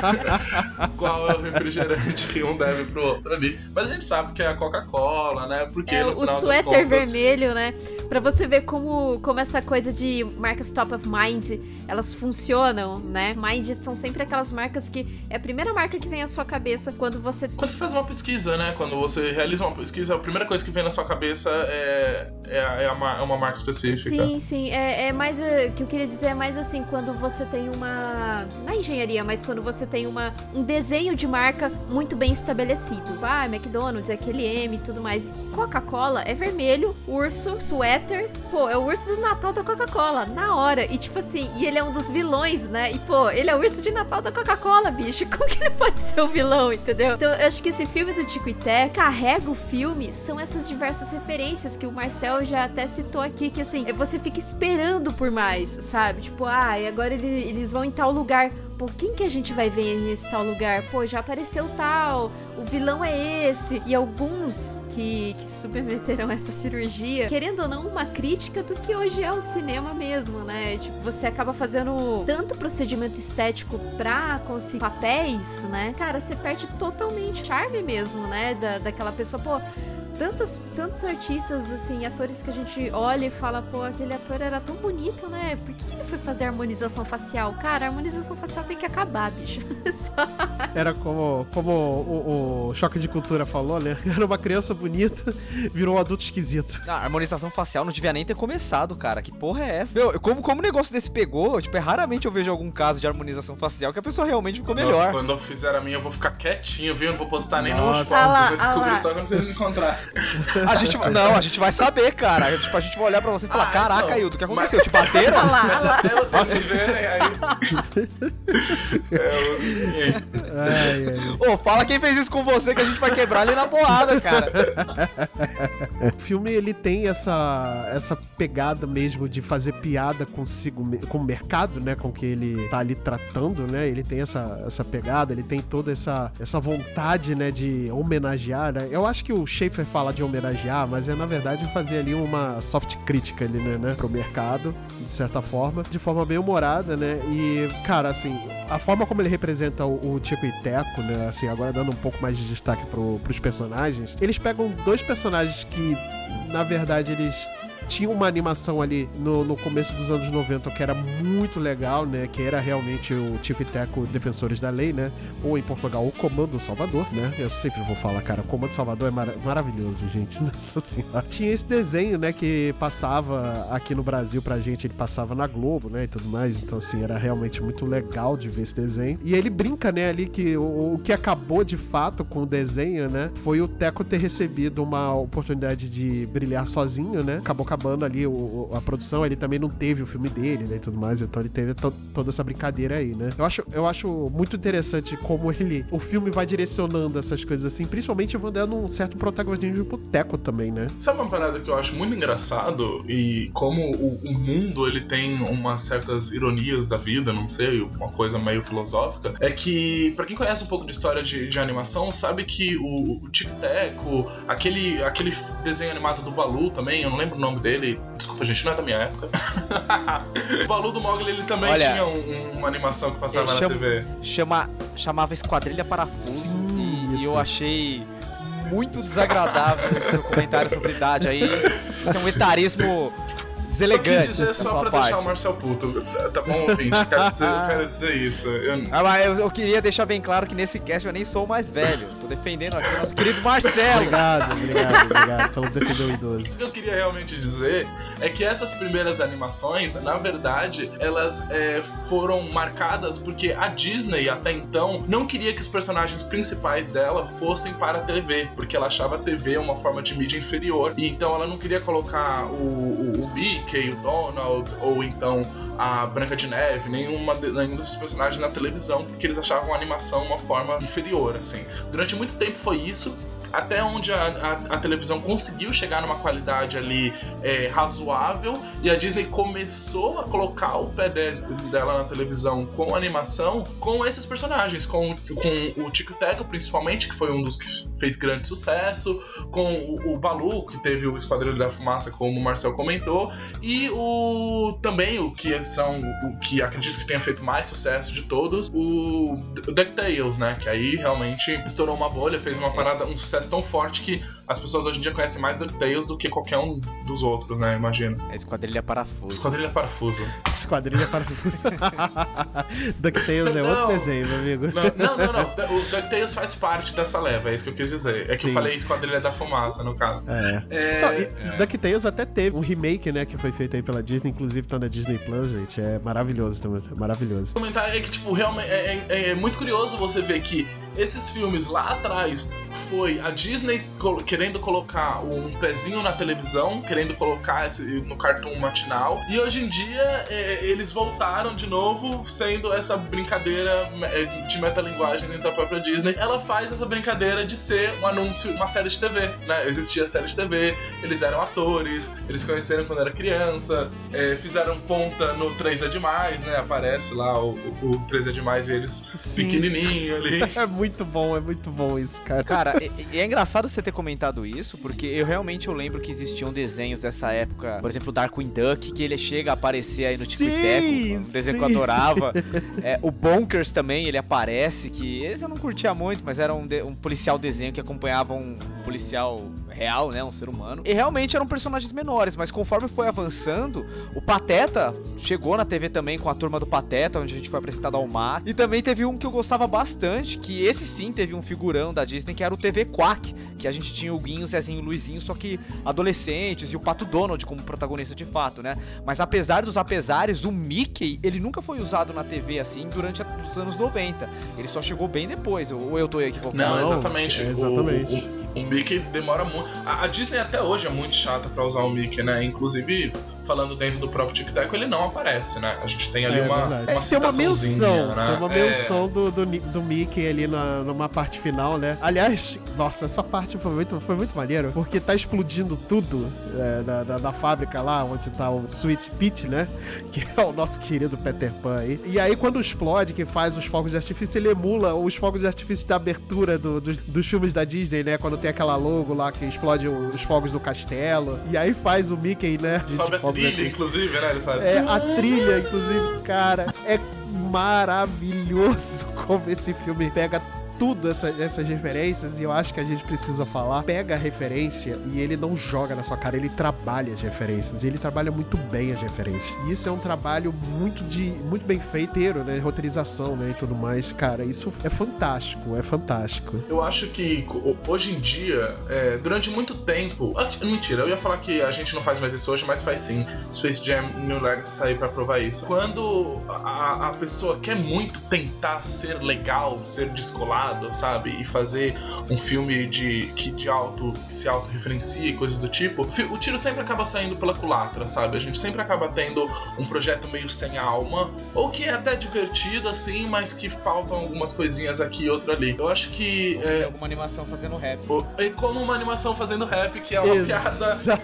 S7: qual é o refrigerante que um deve pro outro ali. Mas a gente sabe que é a Coca-Cola, né? Porque
S6: é,
S7: no
S6: o
S7: final
S6: suéter
S7: contas...
S6: vermelho, né? Pra você ver como, como essa coisa de marcas top of mind, elas funcionam, né? Mind são sempre aquelas marcas que é a primeira marca que vem à sua cabeça quando você...
S7: Quando você faz uma pesquisa, né? Quando você realiza uma pesquisa, a primeira coisa que vem na sua cabeça é, é, é, uma, é uma marca específica.
S6: Sim, sim. É, é mais... O que eu queria dizer é mais assim, quando você tem uma... Na engenharia, mas quando você tem uma, um desenho de marca muito bem estabelecido. Ah, McDonald's, é aquele M e tudo mais. Coca-Cola é vermelho, urso, suéter. Pô, é o urso do Natal da Coca-Cola, na hora. E tipo assim, e ele é um dos vilões, né? E pô, ele é o urso de Natal da Coca-Cola, bicho. Como que ele pode ser o vilão, entendeu? Então eu acho que esse filme do Tico e Té carrega o filme, são essas diversas referências que o Marcel já até citou aqui, que assim, você fica esperando por mais, sabe? Tipo, ah, e agora ele, eles vão em tal lugar pô, quem que a gente vai ver nesse tal lugar? Pô, já apareceu tal, o vilão é esse. E alguns que, que submeteram essa cirurgia, querendo ou não, uma crítica do que hoje é o cinema mesmo, né? Tipo, você acaba fazendo tanto procedimento estético pra conseguir papéis, né? Cara, você perde totalmente o charme mesmo, né? Da, daquela pessoa, pô tantos, tantos artistas, assim, atores que a gente olha e fala, pô, aquele ator era tão bonito, né? Por que ele foi fazer harmonização facial? Cara, a harmonização facial tem que acabar, bicho.
S4: era como, como o, o, Choque de Cultura falou, né? Era uma criança bonita, virou um adulto esquisito.
S5: Ah, a harmonização facial não devia nem ter começado, cara. Que porra é essa? Meu, como, como o negócio desse pegou, tipo, é raramente eu vejo algum caso de harmonização facial que a pessoa realmente ficou melhor. Nossa,
S7: quando eu fizer a minha, eu vou ficar quietinho, viu? Eu não vou postar nem Nossa. no Você vai descobrir só quando vocês me encontrar.
S5: A gente, não, a gente vai saber, cara. Tipo, a gente vai olhar pra você e falar: ah, Caraca, Hildo, o que aconteceu? Mas... Te bateram?
S7: Mas até vocês me verem, aí. é, eu.
S5: Ô, fala quem fez isso com você que a gente vai quebrar ali na porrada, cara.
S4: O filme, ele tem essa, essa pegada mesmo de fazer piada consigo, com o mercado, né? Com que ele tá ali tratando, né? Ele tem essa, essa pegada, ele tem toda essa, essa vontade, né? De homenagear, né? Eu acho que o Schaefer fala de homenagear, mas é na verdade fazer ali uma soft crítica ali, né, né, pro mercado, de certa forma, de forma bem humorada, né? E, cara, assim, a forma como ele representa o, o Tico e Teco, né, assim, agora dando um pouco mais de destaque pro, pros personagens, eles pegam dois personagens que, na verdade, eles tinha uma animação ali no, no começo dos anos 90 que era muito legal, né? Que era realmente o Tico e Teco Defensores da Lei, né? Ou em Portugal, o Comando Salvador, né? Eu sempre vou falar, cara, o Comando Salvador é mar maravilhoso, gente. Nossa senhora. Tinha esse desenho, né? Que passava aqui no Brasil pra gente, ele passava na Globo, né? E tudo mais. Então, assim, era realmente muito legal de ver esse desenho. E ele brinca, né, ali que o, o que acabou de fato com o desenho, né? Foi o Teco ter recebido uma oportunidade de brilhar sozinho, né? Acabou acabando acabando ali o, a produção, ele também não teve o filme dele, né, e tudo mais, então ele teve toda essa brincadeira aí, né. Eu acho, eu acho muito interessante como ele, o filme vai direcionando essas coisas assim, principalmente vão dando um certo protagonismo pro Teco também, né.
S7: Sabe uma parada que eu acho muito engraçado e como o, o mundo, ele tem umas certas ironias da vida, não sei, uma coisa meio filosófica, é que, para quem conhece um pouco de história de, de animação, sabe que o, o Tic aquele, aquele desenho animado do Balu também, eu não lembro o nome dele, dele. Desculpa, gente, não é da minha época. o Balu do Mogli ele também Olha, tinha um, uma animação que passava na chama, TV.
S5: Chama, chamava Esquadrilha Parafuso. Sim, e, e eu achei muito desagradável esse seu comentário sobre idade aí. Isso é um etarismo deselegante.
S7: Eu quis dizer só pra
S5: parte.
S7: deixar o Marcel puto. Tá bom, ouvinte? Eu quero dizer, eu quero dizer isso. Eu-
S5: Ah, mas eu, eu queria deixar bem claro que nesse cast eu nem sou o mais velho. Tô defendendo aqui o nosso querido Marcelo.
S4: Obrigado, obrigado, obrigado. Falando defender o idoso.
S7: O que eu queria realmente dizer é que essas primeiras animações, na verdade, elas é, foram marcadas porque a Disney, até então, não queria que os personagens principais dela fossem para a TV, porque ela achava a TV uma forma de mídia inferior, e então ela não queria colocar o, o, o Mickey, o Donald, ou então a Branca de Neve, nenhuma nenhum desses personagens na televisão, porque eles achavam a animação uma forma inferior, assim. Durante muito tempo foi isso, até onde a, a- a televisão conseguiu chegar numa qualidade ali é, razoável e a Disney começou a colocar o pé de- dela na televisão com animação com esses personagens, com, com o Tico Teco principalmente, que foi um dos que fez grande sucesso, com o, o Balu, que teve o Esquadrilho da Fumaça, como o Marcel comentou, e o também o que são o que acredito que tenha feito mais sucesso de todos, o DuckTales, né? Que aí realmente estourou uma bolha, fez uma parada, um sucesso tão forte que as pessoas hoje em dia conhecem mais DuckTales do que qualquer um dos outros, né? Imagina.
S5: É esquadrilha parafuso.
S7: Esquadrilha Parafuso.
S4: Esquadrilha para DuckTales é outro
S7: Não.
S4: desenho, meu amigo.
S7: Não, não, não, não. O DuckTales faz parte dessa leva, é isso que eu quis dizer. É que
S4: Sim.
S7: eu falei Esquadrilha da Fumaça, no caso.
S4: É.
S7: É,
S4: Não, e DuckTales até teve um remake, né, que foi feito aí pela Disney, inclusive tá na Disney Plus, gente. É maravilhoso também, é maravilhoso.
S7: comentar é que, tipo, realmente é, é- é muito curioso você ver que esses filmes lá atrás foi a Disney col- querendo colocar um pezinho na televisão, querendo colocar esse, no cartoon matinal, e hoje em dia é, eles voltaram de novo sendo essa brincadeira é, de metalinguagem dentro da própria Disney. Ela faz essa brincadeira de ser um anúncio, uma série de TV, né? Existia série de TV, eles eram atores, eles se conheceram quando era criança, é, fizeram ponta no 3 é demais, né? Aparece lá o, o, o 3 é demais e eles
S4: Sim.
S7: pequenininho ali.
S4: É muito bom, é muito bom isso, cara.
S5: Cara, e é engraçado você ter comentado isso, porque eu realmente eu lembro que existiam desenhos dessa época, por exemplo, Darkwing Duck, que ele chega a aparecer aí no Tico e
S4: Sim,
S5: Teco, um desenho que eu adorava. É, o Bonkers também, ele aparece, que esse eu não curtia muito, mas era um, de- um policial desenho que acompanhava um policial real, né, um ser humano. E realmente eram personagens menores, mas conforme foi avançando, o Pateta chegou na TV também com a turma do Pateta, onde a gente foi apresentado ao mar. E também teve um que eu gostava bastante, que esse sim teve um figurão da Disney, que era o TV Quack, que a gente tinha o Guinho, o Zezinho e o Luizinho, só que adolescentes e o Pato Donald como protagonista de fato, né? Mas apesar dos apesares, o Mickey, ele nunca foi usado na TV assim durante os anos 90. Ele só chegou bem depois, ou eu tô equivocado?
S7: Não, exatamente.
S4: é
S7: O-
S4: exatamente.
S7: O, o Mickey demora muito. A, a Disney até hoje é muito chata pra usar o Mickey, né? Inclusive, falando dentro do próprio Tic Tac, ele não aparece, né? A gente tem ali
S4: É
S7: uma,
S4: verdade.
S7: uma
S4: É, tem uma menção,
S7: né?
S4: tem uma
S7: É.
S4: menção do, do, Ni- do Mickey ali na, numa parte final, né? Aliás, nossa, essa parte foi muito, foi muito maneiro, porque tá explodindo tudo é, na, na- na fábrica lá, onde tá o Sweet Pete, né? Que é o nosso querido Peter Pan aí. E aí, quando explode, que faz os fogos de artifício, ele emula os fogos de artifício da abertura do- dos- dos filmes da Disney, né? Quando tem aquela logo lá que explode os fogos do castelo. E aí faz o Mickey, né? de-
S7: Sobe
S4: de
S7: trilha,
S4: artifício.
S7: inclusive, né? Ele sabe.
S4: É, a trilha, inclusive, cara, é maravilhoso como esse filme pega tudo essa- essas referências e eu acho que a gente precisa falar. Pega a referência e ele não joga na sua cara, ele trabalha as referências. Ele trabalha muito bem as referências. E isso é um trabalho muito de muito bem feiteiro, né? Roteirização, né? E tudo mais. Cara, isso é fantástico, é fantástico.
S7: Eu acho que hoje em dia, é, durante muito tempo. ah, Mentira, eu ia falar que a gente não faz mais isso hoje, mas faz sim. Space Jam New Legacy tá aí pra provar isso. Quando a, a pessoa quer muito tentar ser legal, ser descolado, sabe? E fazer um filme de que de auto, que se autorreferencia e coisas do tipo, o tiro sempre acaba saindo pela culatra, sabe? A gente sempre acaba tendo um projeto meio sem alma, ou que é até divertido, assim, mas que faltam algumas coisinhas aqui e outra ali. Eu acho que.
S5: Tem
S7: É,
S5: alguma animação fazendo rap.
S7: é como uma animação fazendo rap, que é uma piada
S4: Exato.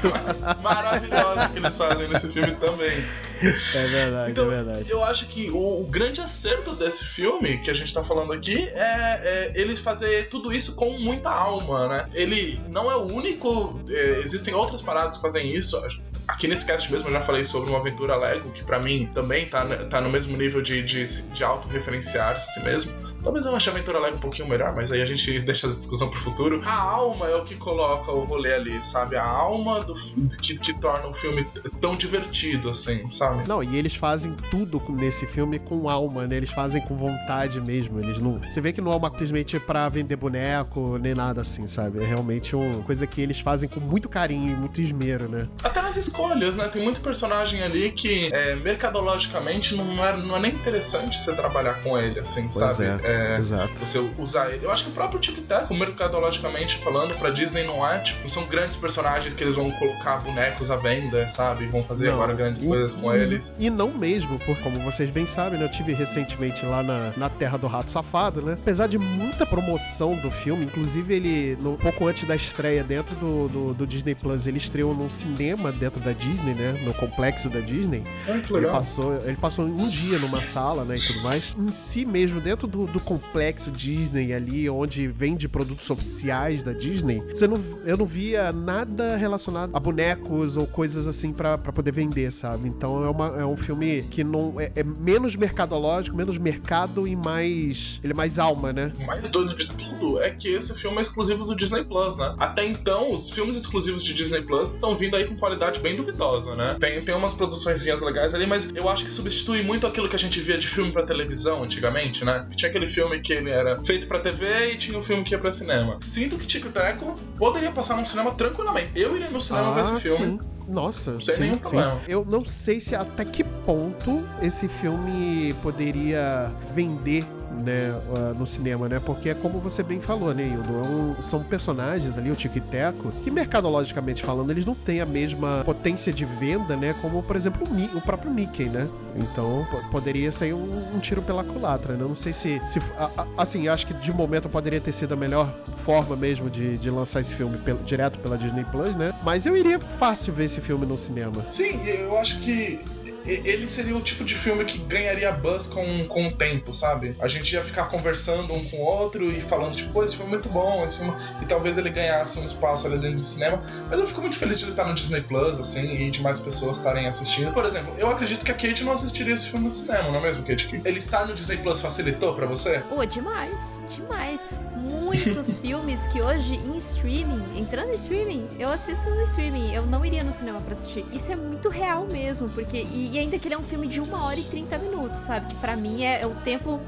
S7: maravilhosa que eles fazem nesse filme também.
S4: É verdade,
S7: Então,
S4: é verdade.
S7: eu acho que o, o grande acerto desse filme que a gente tá falando aqui é, é ele fazer tudo isso com muita alma, né? Ele não é o único, é, existem outras paradas que fazem isso. Aqui nesse cast mesmo eu já falei sobre uma aventura Lego, que pra mim também tá, tá no mesmo nível de, de, de auto-referenciar si mesmo. Talvez eu ache a aventura Lego um pouquinho melhor, mas aí a gente deixa a discussão pro futuro. A alma é o que coloca o rolê ali, sabe? A alma do, que, que torna o filme tão divertido, assim, sabe?
S4: Não, e eles fazem tudo nesse filme com alma, né? Eles fazem com vontade mesmo. Eles não. Você vê que não é uma simplesmente pra vender boneco, nem nada assim, sabe? É realmente uma coisa que eles fazem com muito carinho e muito esmero, né?
S7: Até nas escolhas, né? Tem muito personagem ali que é, mercadologicamente não é, não é nem interessante você trabalhar com ele, assim,
S4: Pois
S7: sabe?
S4: é, exato.
S7: Você usar ele. Eu acho que o próprio Tic Tac, mercadologicamente falando, pra Disney não é, tipo, são grandes personagens que eles vão colocar bonecos à venda, sabe? Vão fazer
S4: Não.
S7: agora grandes
S4: E-
S7: coisas com eles.
S4: E não mesmo, porque como vocês bem sabem, né, eu tive recentemente lá na, na Terra do Rato Safado, né? Apesar de muita promoção do filme, inclusive ele, no, pouco antes da estreia dentro do, do, do Disney Plus, ele estreou num cinema dentro da Disney, né? No complexo da Disney.
S7: Ah, que
S4: Ele
S7: legal.
S4: passou, ele passou um dia numa sala, né, e tudo mais. Em si mesmo, dentro do, do complexo Disney ali, onde vende produtos oficiais da Disney, você não, eu não via nada relacionado a bonecos ou coisas assim pra pra poder vender, sabe? Então é, uma, é um filme que não é, é menos mercadológico, menos mercado e mais ele é mais alma, né?
S7: O mais doido de tudo é que esse filme é exclusivo do Disney Plus, né? Até então, os filmes exclusivos de Disney Plus estão vindo aí com qualidade bem duvidosa, né? Tem, tem umas produções legais ali, mas eu acho que substitui muito aquilo que a gente via de filme pra televisão antigamente, né? Tinha aquele filme que ele era feito pra TV e tinha o filme que ia pra cinema. Sinto que Tico Teco poderia passar num cinema tranquilamente. Eu iria no cinema ver esse filme.
S4: Ah, sim. Nossa,
S7: Sem
S4: sim,
S7: nenhum
S4: sim.
S7: problema.
S4: Eu não sei se até que ponto esse filme poderia vender né, no cinema, né? Porque é como você bem falou, né, Hildo? É são personagens ali, o Tico e Teco, que mercadologicamente falando, eles não têm a mesma potência de venda, né? Como, por exemplo, o, o próprio Mickey, né? Então, po- poderia sair um, um tiro pela culatra, né? Não sei se... se a- a- assim, acho que de momento poderia ter sido a melhor forma mesmo de, de lançar esse filme pelo- direto pela Disney Plus, né? Mas eu iria fácil ver esse filme no cinema.
S7: Sim, eu acho que ele seria o tipo de filme que ganharia buzz com, com o tempo, sabe? A gente ia ficar conversando um com o outro e falando, tipo, pô, esse filme é muito bom, esse filme... E talvez ele ganhasse um espaço ali dentro do cinema. Mas eu fico muito feliz de ele estar no Disney Plus, assim, e de mais pessoas estarem assistindo. Por exemplo, eu acredito que a Kate não assistiria esse filme no cinema, não é mesmo, Kate? Ele estar no Disney Plus facilitou pra você?
S6: Pô, demais, demais. Muitos filmes que hoje em streaming, entrando em streaming, eu assisto no streaming. Eu não iria no cinema pra assistir. Isso é muito real mesmo, porque. E, e ainda que ele é um filme de uma hora e 30 minutos, sabe? Que pra mim é, é o tempo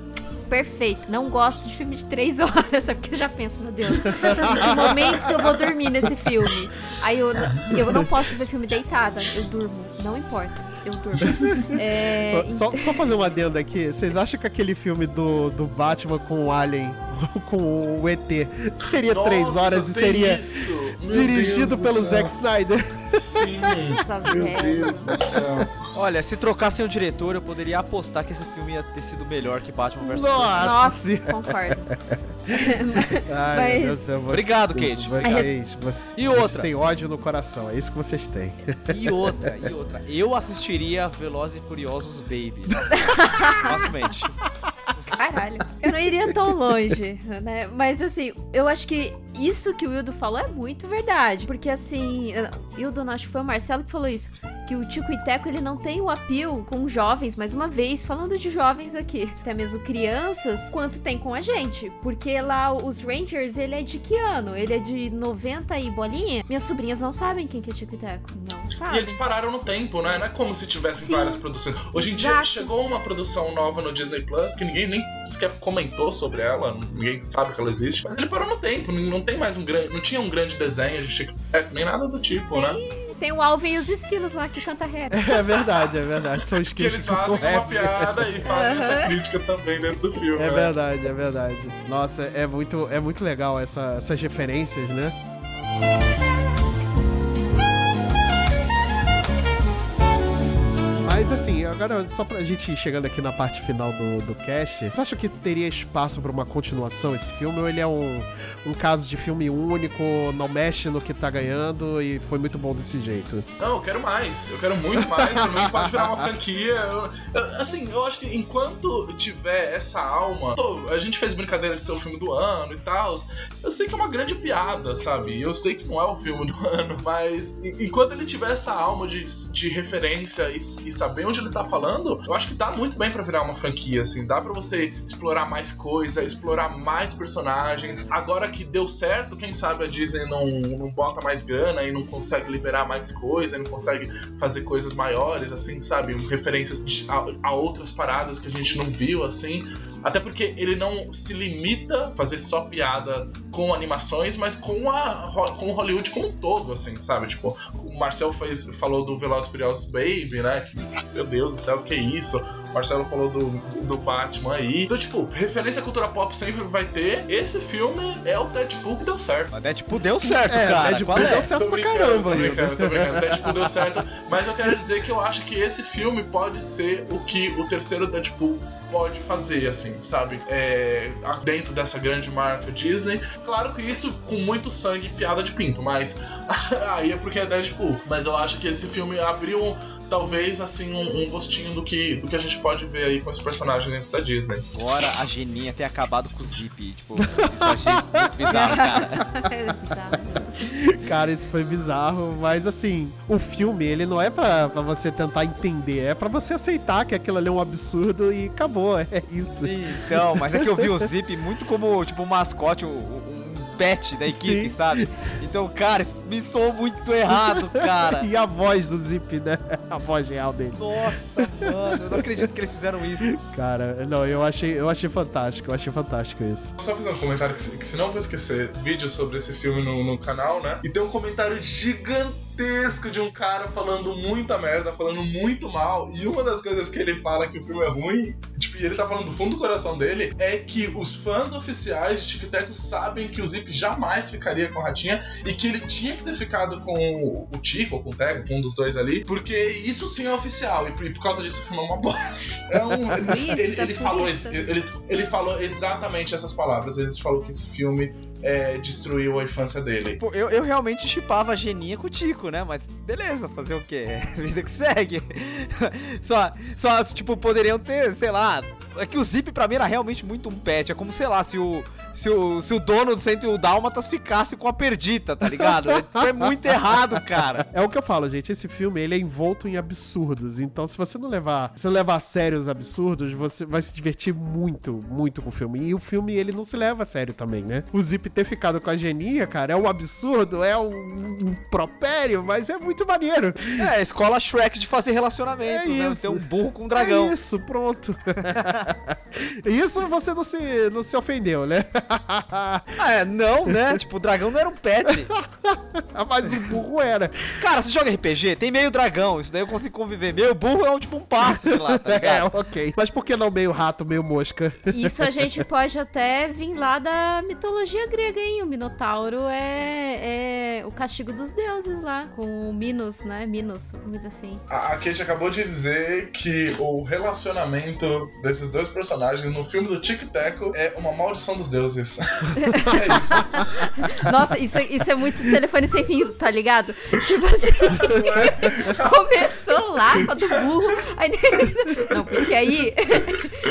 S6: perfeito. Não gosto de filme de três horas, sabe? Porque eu já penso, meu Deus, que momento que eu vou dormir nesse filme. Aí eu, eu não posso ver filme deitada, eu durmo. Não importa, eu durmo. É,
S4: Só, só fazer uma adenda aqui. Vocês acham que aquele filme do, do Batman com o Alien, com o ET, teria três
S7: Nossa,
S4: horas e seria
S7: isso!
S4: Dirigido pelo. Zack Snyder?
S7: Sim!
S6: Nossa,
S7: Meu. Deus do céu.
S5: Olha, se trocassem o diretor, eu poderia apostar que esse filme ia ter sido melhor que Batman vs
S4: Nossa!
S6: Nossa, concordo.
S4: Ai,
S6: Mas-
S4: meu Deus você-
S5: Obrigado, Kate.
S4: Vocês, vocês,
S5: E
S4: vocês
S5: outra?
S4: têm ódio no coração, é isso que vocês têm.
S5: E outra, e outra. Eu assistiria Velozes e Furiosos Baby. Facilmente.
S6: Caralho. Eu não iria tão longe, né? Mas assim, eu acho que isso que o Hildo falou é muito verdade. Porque assim, Hildo, acho que foi o Marcelo que falou isso. Que o Tico e Teco, ele não tem o appeal com jovens, mais uma vez, falando de jovens aqui, até mesmo crianças, quanto tem com a gente. Porque lá os Rangers, ele é de que ano? Ele é de 90 e bolinha? Minhas sobrinhas não sabem quem que é Tico e Teco. Não
S7: E
S6: sabem.
S7: eles pararam no tempo, né? Não é como se tivessem
S6: Sim.
S7: várias produções. Hoje em dia
S6: Exato.
S7: chegou uma produção nova no Disney Plus que ninguém nem sequer comentou sobre ela, ninguém sabe que ela existe. Mas ele parou no tempo, não tem mais um grande. Não tinha um grande desenho de Chico Teco, nem nada do tipo, né?
S6: Tem o Alvin e os esquilos lá que canta rap.
S4: É verdade, é verdade. São os
S7: Que eles fazem uma piada e fazem essa crítica também dentro do filme.
S4: É
S7: né?
S4: verdade, é verdade. Nossa, é muito, é muito legal essa- essas referências, né? Mas assim, agora só pra gente ir chegando aqui na parte final do, do cast, você acha que teria espaço pra uma continuação esse filme? Ou ele é um, um caso de filme único, não mexe no que tá ganhando e foi muito bom desse jeito?
S7: Não, eu quero mais. Eu quero muito mais. Pra mim pode virar uma franquia. Eu- eu- assim, eu acho que enquanto tiver essa alma. Pô, a gente fez brincadeira de ser o filme do ano e tal. Eu sei que é uma grande piada, sabe? Eu sei que não é o filme do ano, mas en- enquanto ele tiver essa alma de, de referência e, e saber onde ele tá falando, eu acho que dá muito bem pra virar uma franquia, assim. Dá pra você explorar mais coisa, explorar mais personagens. Agora que deu certo, quem sabe a Disney não, não bota mais grana e não consegue liberar mais coisa, não consegue fazer coisas maiores, assim, sabe? Referências a, a outras paradas que a gente não viu, assim. Até porque ele não se limita a fazer só piada com animações, mas com, a, com Hollywood como um todo, assim, sabe? Tipo, o Marcel fez, falou do Velozes Furiosos Baby, né? Que, meu Deus do céu, que isso? O Marcelo falou do, do Batman aí. Então, tipo, referência à cultura pop sempre vai ter. Esse filme é o Deadpool que deu certo.
S5: Mas Deadpool deu certo,
S4: É,
S5: cara.
S4: Deadpool
S5: é?
S4: deu certo
S7: Tô
S4: pra caramba,
S7: tô brincando, tô brincando. Deadpool deu certo, mas eu quero dizer que eu acho que esse filme pode ser o que o terceiro Deadpool pode fazer, assim, sabe? É, dentro dessa grande marca Disney. Claro que isso com muito sangue e piada de pinto, mas aí é porque é Deadpool. Mas eu acho que esse filme abriu talvez assim um, um gostinho do que, do que a gente pode ver aí com esse personagem dentro da Disney.
S5: Agora a geninha ter acabado com o Zip. Tipo, isso eu achei muito bizarro, cara.
S6: É bizarro.
S4: Cara, isso foi bizarro, mas assim, o filme, ele não é pra, pra você tentar entender, é pra você aceitar que aquilo ali é um absurdo e acabou, é isso.
S5: Sim, então, mas é que eu vi o Zip muito como, tipo, um mascote, um, um pet da equipe,
S4: Sim.
S5: sabe? Então, cara, isso me soou muito errado, cara.
S4: E a voz do Zip, né? A voz real dele.
S5: Nossa, mano, eu não acredito que eles fizeram isso.
S4: Cara, não, eu achei, eu achei fantástico, eu achei fantástico isso.
S7: Só fazer um comentário que, se- que senão eu vou esquecer. Vídeo sobre esse filme no, no canal, né? E tem um comentário gigantesco de um cara falando muita merda, falando muito mal. E uma das coisas que ele fala que o filme é ruim, e ele tá falando do fundo do coração dele, é que os fãs oficiais de Tic Teco sabem que o Zip jamais ficaria com a Ratinha e que ele tinha que ter ficado com o Tico ou com o Tego, com um dos dois ali, porque isso sim é oficial. E por, causa disso o filme é uma bosta. É um, ele, ele, ele falou ele, ele falou exatamente essas palavras. Ele falou que esse filme é, destruiu a infância dele.
S5: Eu, eu realmente chipava a geninha com o Tico, né? Mas beleza, fazer o quê? Vida que segue. Só, só, tipo, poderiam ter, sei lá. É que o Zip pra mim era realmente muito um pet. É como, sei lá, se o, se o, se o dono do Centro e o Dálmatas ficasse com a perdita, tá ligado? É, é muito errado, cara.
S4: É o que eu falo, gente. Esse filme ele é envolto em absurdos. Então, se você não levar, se não levar a sério os absurdos, você vai se divertir muito, muito com o filme. E o filme ele não se leva a sério também, né? O Zip ter ficado com a Geninha, cara, é um absurdo, é um, um propério, mas é muito maneiro.
S5: É, a escola Shrek de fazer relacionamento,
S4: É
S5: né?
S4: isso.
S5: Ter um burro com um dragão.
S4: É isso, pronto. isso você não se, não se ofendeu, né?
S5: Ah, é, não, né? tipo, o dragão não era um pet.
S4: mas o burro era.
S5: Cara, você joga RPG? Tem meio dragão, isso daí eu consigo conviver. Meio burro é um, tipo um passo de lá, tá
S4: É,
S5: ligado?
S4: ok. Mas por que não meio rato, meio mosca?
S6: Isso a gente pode até vir lá da mitologia grega, hein? O Minotauro é, é o castigo dos deuses lá, com o Minos, né? Minos, coisa assim.
S7: A a Kate acabou de dizer que o relacionamento desses dois personagens no filme do Tic Teco é uma maldição dos deuses. é isso.
S6: Nossa, isso, isso é muito telefone sem fim, tá ligado? Tipo assim, começou lá com a do burro, aí... Não, porque aí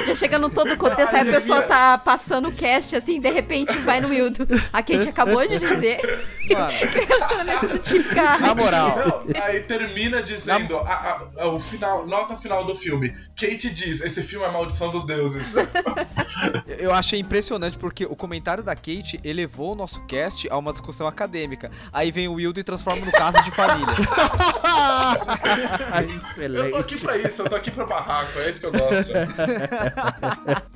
S6: já chega no todo o contexto, aí a pessoa tá passando o cast, assim, de repente vai no Wildo. A Kate acabou de dizer
S5: Mano,
S6: que o relacionamento do Tim Carrey.
S5: na moral.
S7: Não, aí termina dizendo a- a- a- o final, nota final do filme. Kate diz: esse filme é maldição dos deuses.
S5: Eu achei impressionante porque o comentário da Kate elevou o nosso cast a uma discussão acadêmica. Aí vem o Wildo e transforma no caso de família.
S7: eu tô aqui
S4: Excelente.
S7: pra isso, eu tô aqui pra barraco, é isso que eu gosto.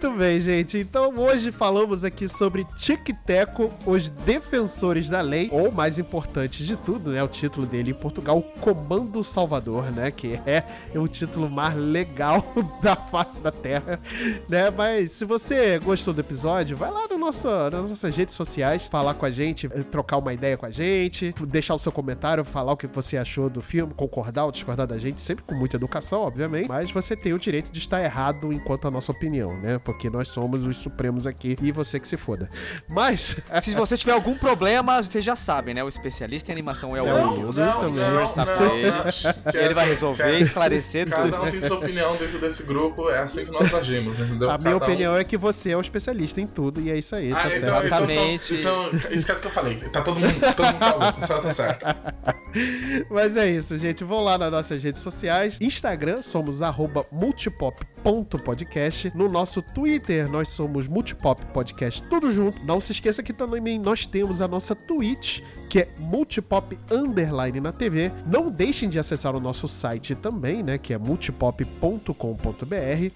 S4: Muito bem, gente. Então hoje falamos aqui sobre Tic Teco, os defensores da lei, ou mais importante de tudo, né? O título dele em Portugal, Comando Salvador, né? Que é o título mais legal da face da Terra, né? Mas se você gostou do episódio, vai lá no nosso, nas nossas redes sociais, falar com a gente, trocar uma ideia com a gente, deixar o seu comentário, falar o que você achou do filme, concordar ou discordar da gente, sempre com muita educação, obviamente, mas você tem o direito de estar errado enquanto a nossa opinião, né? Porque nós somos os supremos aqui e você que se foda. Mas.
S5: Se você tiver algum problema, vocês já sabem, né? O especialista em animação é o Wilson. ele. Ele vai resolver, esclarecer
S7: Cada
S5: tudo.
S7: um tem sua opinião dentro desse grupo, é assim que nós agimos, entendeu?
S4: A minha
S7: Cada um-
S4: opinião é que você é o especialista em tudo e é isso aí,
S7: Ah,
S4: tá
S7: então,
S4: certo.
S7: então,
S5: Exatamente.
S7: Então, então, esquece que eu falei. Tá todo mundo, todo mundo tá louco, certo, tá certo.
S4: Mas é isso, gente. Vão lá nas nossas redes sociais. Instagram, somos arroba multipop.podcast. No nosso Twitter, nós somos Multipop Podcast, tudo junto. Não se esqueça que também nós temos a nossa Twitch, que é Multipop Underline na TV. Não deixem de acessar o nosso site também, né? Que é multipop.com.br.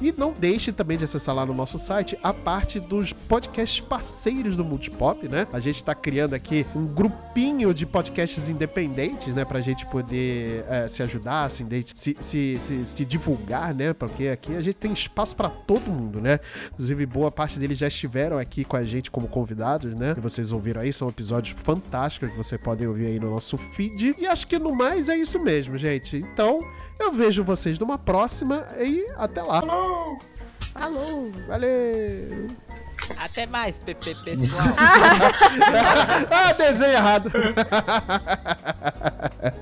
S4: E não deixe também de acessar lá no nosso site a parte dos podcasts parceiros do Multipop, né? A gente tá criando aqui um grupinho de podcasts independentes, né? Pra gente poder eh, se ajudar, se, se, se, se, se divulgar, né? Porque aqui a gente tem espaço pra todo mundo, né? Inclusive, boa parte deles já estiveram aqui com a gente como convidados, né? E vocês ouviram aí, são episódios fantásticos você podem ouvir aí no nosso feed. E acho que no mais é isso mesmo, gente. Então, eu vejo vocês numa próxima e até lá.
S6: Falou!
S4: Valeu!
S8: Até mais, PP pessoal.
S4: Ah, desenho errado.